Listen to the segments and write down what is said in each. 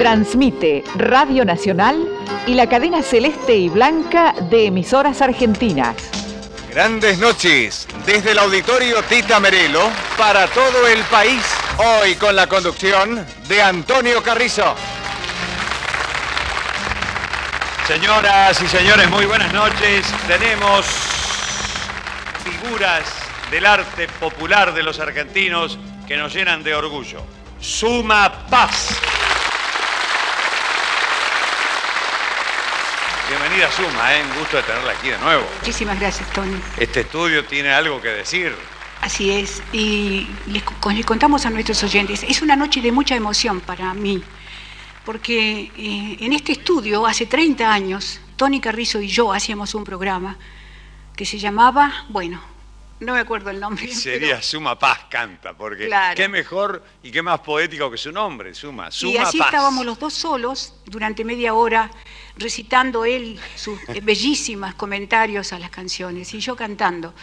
Transmite Radio Nacional y la cadena celeste y blanca de emisoras argentinas. Grandes noches desde el auditorio Tita Merelo para todo el país. Hoy con la conducción de Antonio Carrizo. Señoras y señores, muy buenas noches. Tenemos figuras del arte popular de los argentinos que nos llenan de orgullo. Suma Paz. Bienvenida Suma, ¿eh? un gusto de tenerla aquí de nuevo. Muchísimas gracias, Tony. Este estudio tiene algo que decir. Así es, y les, les contamos a nuestros oyentes, es una noche de mucha emoción para mí, porque eh, en este estudio, hace 30 años, Tony Carrizo y yo hacíamos un programa que se llamaba, bueno, no me acuerdo el nombre. Sería Suma Paz Canta, porque qué mejor y qué más poético que su nombre, Suma. Suma y así estábamos los dos solos durante media hora recitando él sus bellísimos comentarios a las canciones y yo cantando.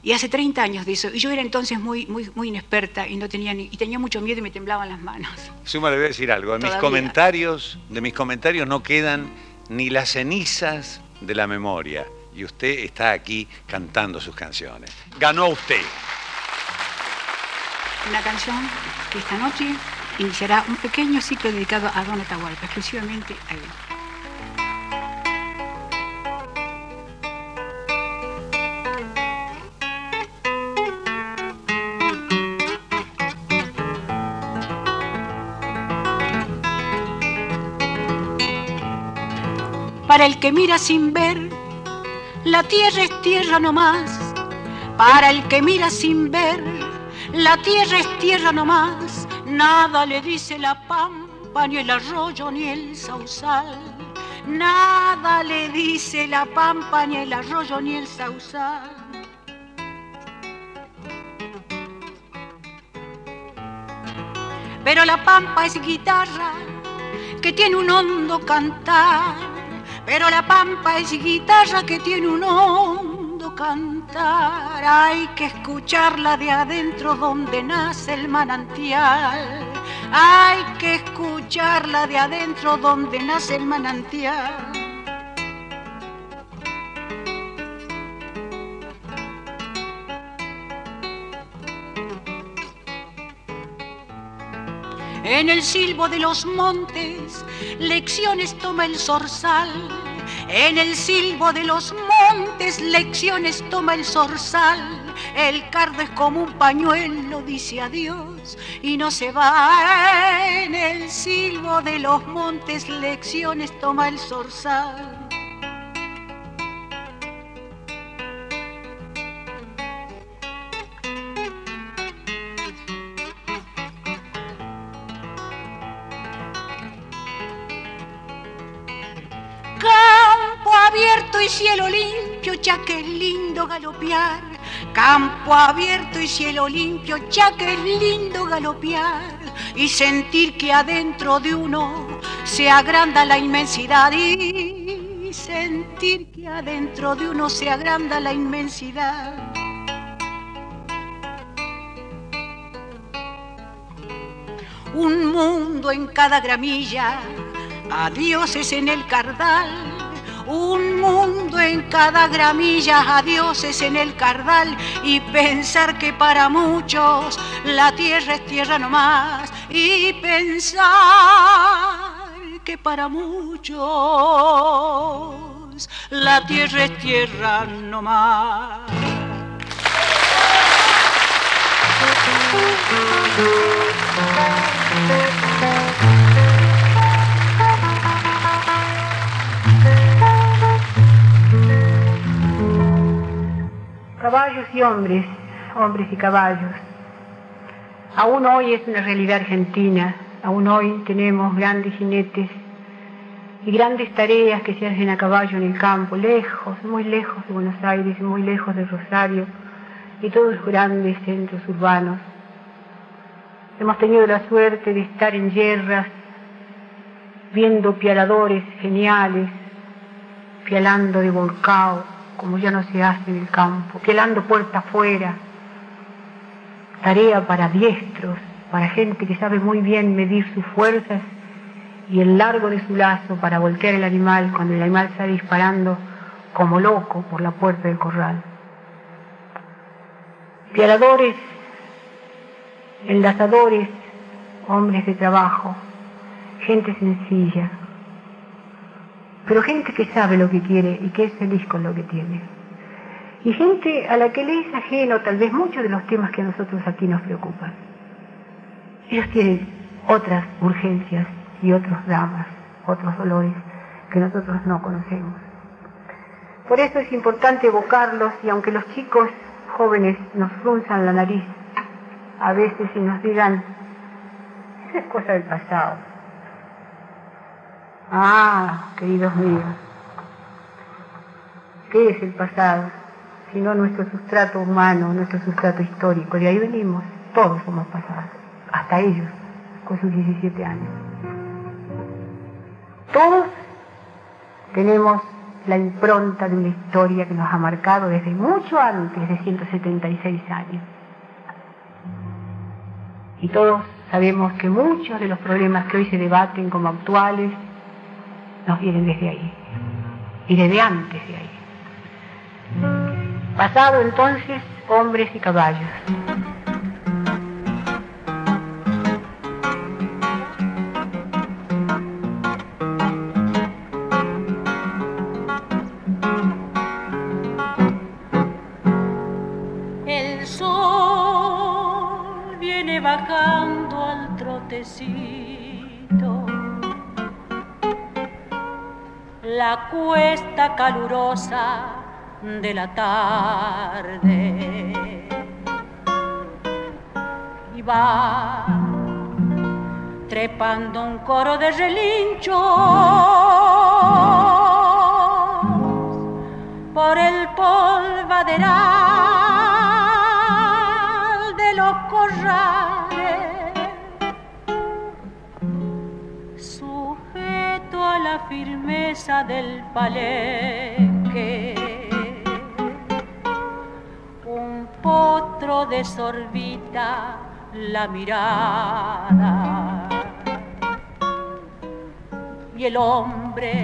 Y hace 30 años de eso. Y yo era entonces muy, muy, muy inexperta y no tenía y tenía mucho miedo y me temblaban las manos. Suma, le voy a decir algo. De mis comentarios, de mis comentarios no quedan ni las cenizas de la memoria. Y usted está aquí cantando sus canciones. Ganó usted. Una canción que esta noche iniciará un pequeño ciclo dedicado a Don Atahualpa, exclusivamente a él. Para el que mira sin ver, la tierra es tierra nomás. Para el que mira sin ver, la tierra es tierra nomás. Nada le dice la pampa, ni el arroyo, ni el sausal. Nada le dice la pampa, ni el arroyo, ni el sausal. Pero la pampa es guitarra que tiene un hondo cantar pero la pampa es guitarra que tiene un hondo cantar. Hay que escucharla de adentro donde nace el manantial. Hay que escucharla de adentro donde nace el manantial. En el silbo de los montes, lecciones toma el zorzal. En el silbo de los montes, lecciones toma el zorzal. El cardo es como un pañuelo, dice adiós y no se va. En el silbo de los montes, lecciones toma el zorzal. Cielo limpio, ya que es lindo galopear. Campo abierto y cielo limpio, ya que es lindo galopear. Y sentir que adentro de uno se agranda la inmensidad. Y sentir que adentro de uno se agranda la inmensidad. Un mundo en cada gramilla, adiós es en el cardal un mundo en cada gramilla, adioses en el cardal y pensar que para muchos la tierra es tierra nomás y pensar que para muchos la tierra es tierra nomás. Caballos y hombres, hombres y caballos. Aún hoy es una realidad argentina, aún hoy tenemos grandes jinetes y grandes tareas que se hacen a caballo en el campo, lejos, muy lejos de Buenos Aires, muy lejos de Rosario y todos los grandes centros urbanos. Hemos tenido la suerte de estar en guerras, viendo pialadores geniales, pialando de volcao, como ya no se hace en el campo, quelando puerta afuera, tarea para diestros, para gente que sabe muy bien medir sus fuerzas y el largo de su lazo para voltear el animal cuando el animal está disparando como loco por la puerta del corral. Pialadores, enlazadores, hombres de trabajo, gente sencilla, pero gente que sabe lo que quiere y que es feliz con lo que tiene. Y gente a la que le es ajeno tal vez muchos de los temas que a nosotros aquí nos preocupan. Ellos tienen otras urgencias y otros dramas, otros dolores que nosotros no conocemos. Por eso es importante evocarlos y aunque los chicos jóvenes nos frunzan la nariz a veces y nos digan, esa es cosa del pasado. Ah, queridos míos, ¿qué es el pasado? Sino nuestro sustrato humano, nuestro sustrato histórico. De ahí venimos, todos somos pasados, hasta ellos, con sus 17 años. Todos tenemos la impronta de una historia que nos ha marcado desde mucho antes de 176 años. Y todos sabemos que muchos de los problemas que hoy se debaten como actuales nos vienen desde ahí y desde antes de ahí. Pasado entonces, hombres y caballos. La cuesta calurosa de la tarde. Y va trepando un coro de relinchos por el polvaderal del palenque. Un potro desorbita la mirada y el hombre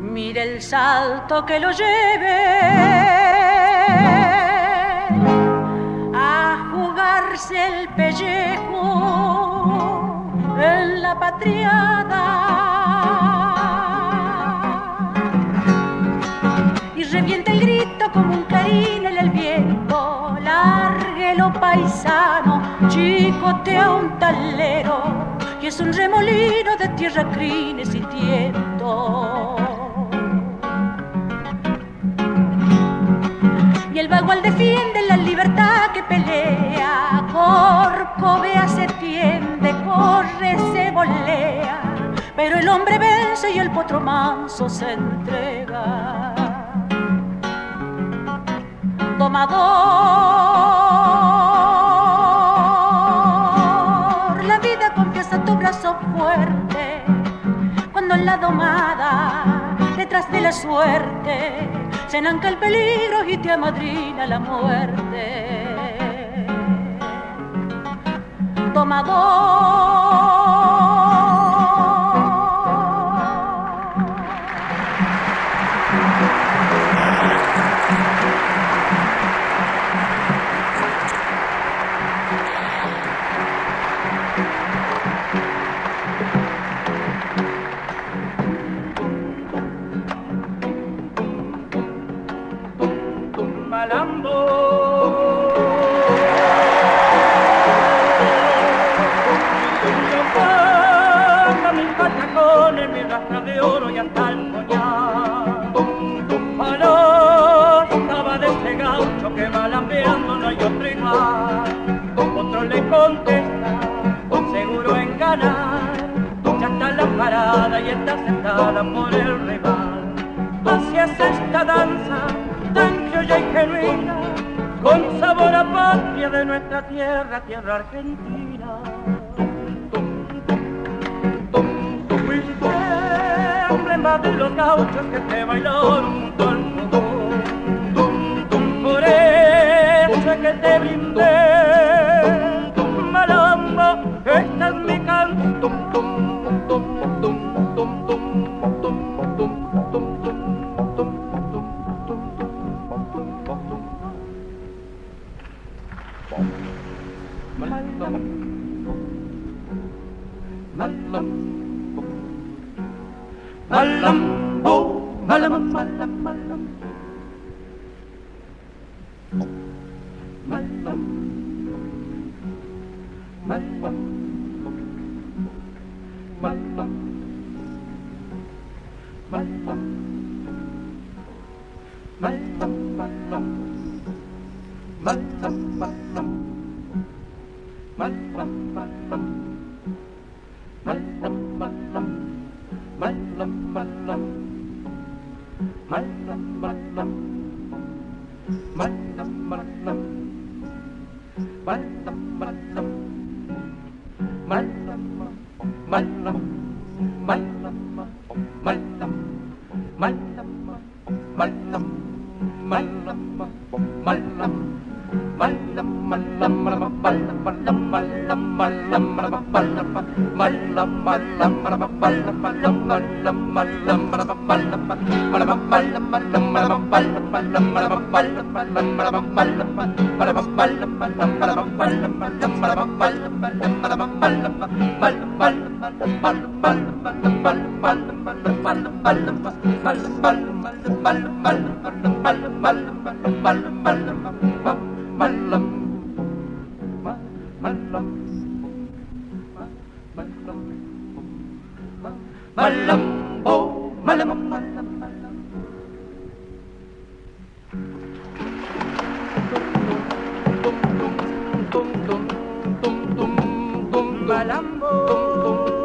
mire el salto que lo lleve a jugarse el pellejo en la patriada. Chicotea un talero, y es un remolino de tierra, crines y tiento. Y el bagual defiende la libertad que pelea, Corcovea se tiende, corre, se volea, pero el hombre vence y el potro manso se entrega domador. La domada, detrás de la suerte, se nanca el peligro y te amadrina la muerte. Domador. Esta danza tan criolla y genuina, con sabor a patria de nuestra tierra, tierra argentina. Fuiste emblema de los gauchos que te bailaron malam, oh malam malam malam. Malam. Malam. Malam. Bye. Malam Malambo, oh, malambo, malambo. Malambo.